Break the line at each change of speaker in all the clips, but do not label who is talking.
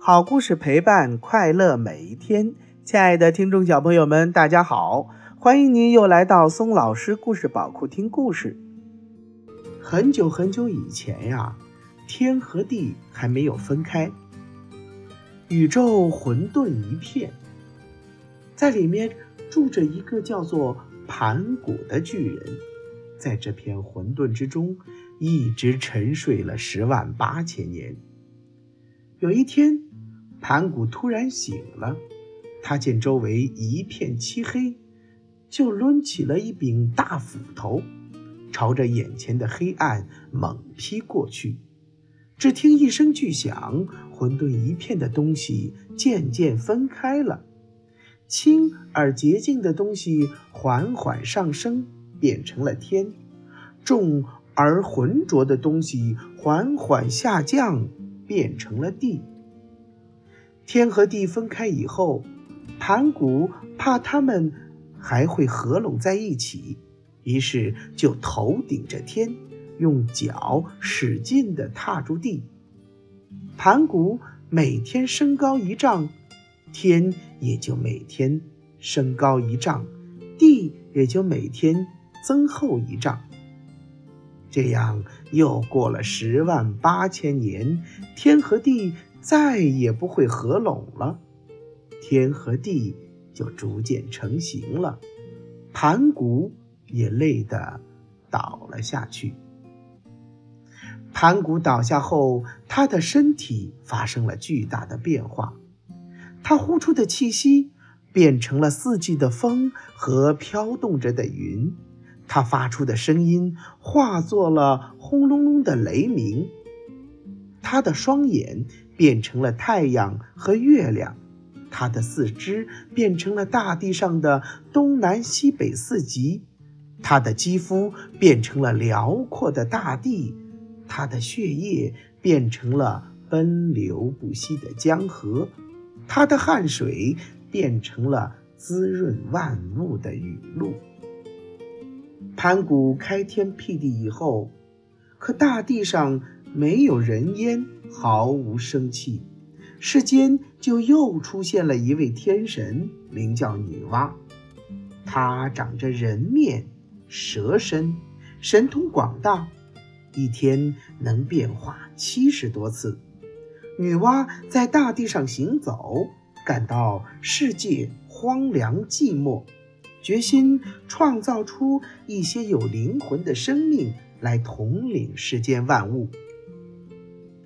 好故事陪伴快乐每一天，亲爱的听众小朋友们，大家好，欢迎您又来到松老师故事宝库听故事。很久很久以前呀，天和地还没有分开，宇宙混沌一片，在里面住着一个叫做盘古的巨人，在这片混沌之中，一直沉睡了十万八千年。有一天，盘古突然醒了，他见周围一片漆黑，就抡起了一柄大斧头，朝着眼前的黑暗猛劈过去。只听一声巨响，混沌一片的东西渐渐分开了，轻而洁净的东西缓缓上升，变成了天；重而浑浊的东西缓缓下降。变成了地。天和地分开以后，盘古怕他们还会合拢在一起，于是就头顶着天，用脚使劲地踏住地。盘古每天升高一丈，天也就每天升高一丈，地也就每天增厚一丈。这样又过了十万八千年，天和地再也不会合拢了，天和地就逐渐成型了。盘古也累得倒了下去。盘古倒下后，他的身体发生了巨大的变化，他呼出的气息变成了四季的风和飘动着的云。他发出的声音化作了轰隆隆的雷鸣，他的双眼变成了太阳和月亮，他的四肢变成了大地上的东南西北四极，他的肌肤变成了辽阔的大地，他的血液变成了奔流不息的江河，他的汗水变成了滋润万物的雨露。盘古开天辟地以后，可大地上没有人烟，毫无生气，世间就又出现了一位天神，名叫女娲。她长着人面蛇身，神通广大，一天能变化七十多次。女娲在大地上行走，感到世界荒凉寂寞。决心创造出一些有灵魂的生命来统领世间万物。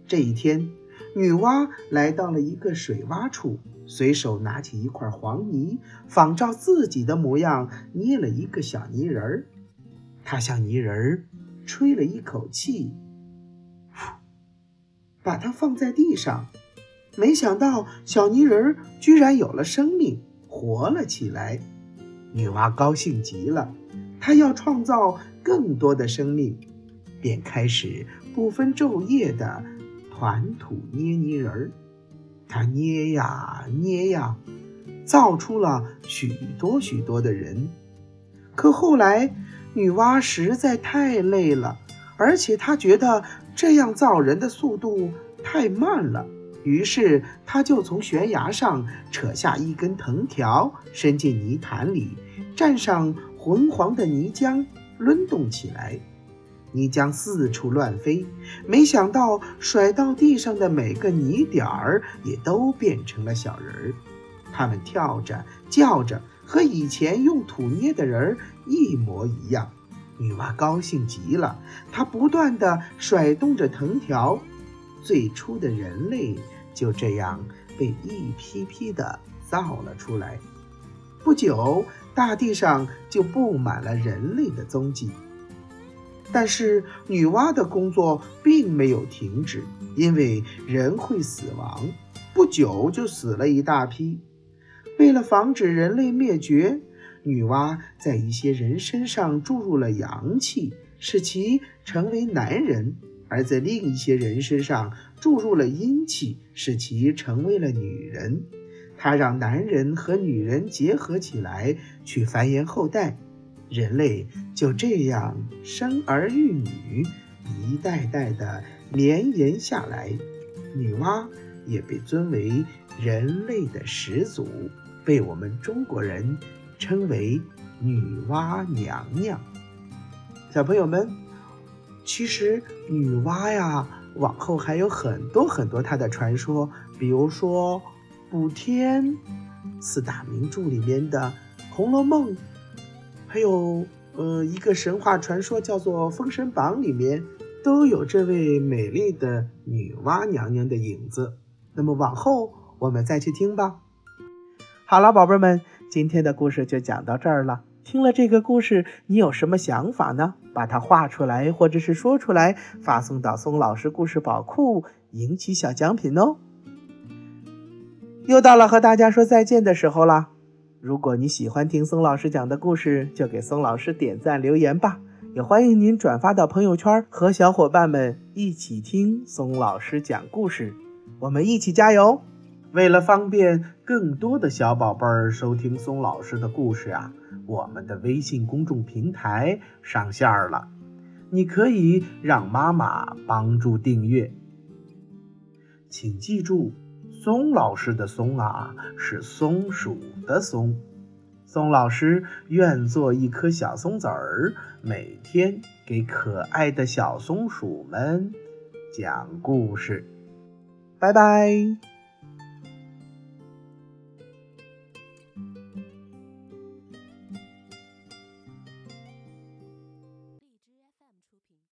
这一天，女娲来到了一个水洼处，随手拿起一块黄泥，仿照自己的模样捏了一个小泥人儿。她向泥人儿吹了一口气，把它放在地上。没想到，小泥人儿居然有了生命，活了起来。女娲高兴极了，她要创造更多的生命，便开始不分昼夜地团土捏泥人儿。她捏呀捏呀，造出了许多许多的人。可后来，女娲实在太累了，而且她觉得这样造人的速度太慢了。于是，她就从悬崖上扯下一根藤条，伸进泥潭里，蘸上浑黄的泥浆，抡动起来。泥浆四处乱飞，没想到甩到地上的每个泥点儿也都变成了小人儿。他们跳着、叫着，和以前用土捏的人儿一模一样。女娲高兴极了，她不断地甩动着藤条。最初的人类。就这样被一批批的造了出来。不久，大地上就布满了人类的踪迹。但是，女娲的工作并没有停止，因为人会死亡，不久就死了一大批。为了防止人类灭绝，女娲在一些人身上注入了阳气，使其成为男人。而在另一些人身上注入了阴气，使其成为了女人。他让男人和女人结合起来去繁衍后代，人类就这样生儿育女，一代代的绵延下来。女娲也被尊为人类的始祖，被我们中国人称为女娲娘娘。小朋友们，其实女娲呀，往后还有很多很多她的传说，比如说补天、四大名著里面的《红楼梦》，还有呃一个神话传说叫做《封神榜》里面。都有这位美丽的女娲娘娘的影子。那么往后我们再去听吧。好了，宝贝们，今天的故事就讲到这儿了。听了这个故事，你有什么想法呢？把它画出来，或者是说出来，发送到松老师故事宝库，赢取小奖品哦。又到了和大家说再见的时候了。如果你喜欢听松老师讲的故事，就给松老师点赞留言吧。也欢迎您转发到朋友圈，和小伙伴们一起听松老师讲故事。我们一起加油！为了方便更多的小宝贝儿收听松老师的故事啊，我们的微信公众平台上线了，你可以让妈妈帮助订阅。请记住，松老师的“松”啊，是松鼠的“松”。松老师愿做一颗小松子儿，每天给可爱的小松鼠们讲故事。拜拜。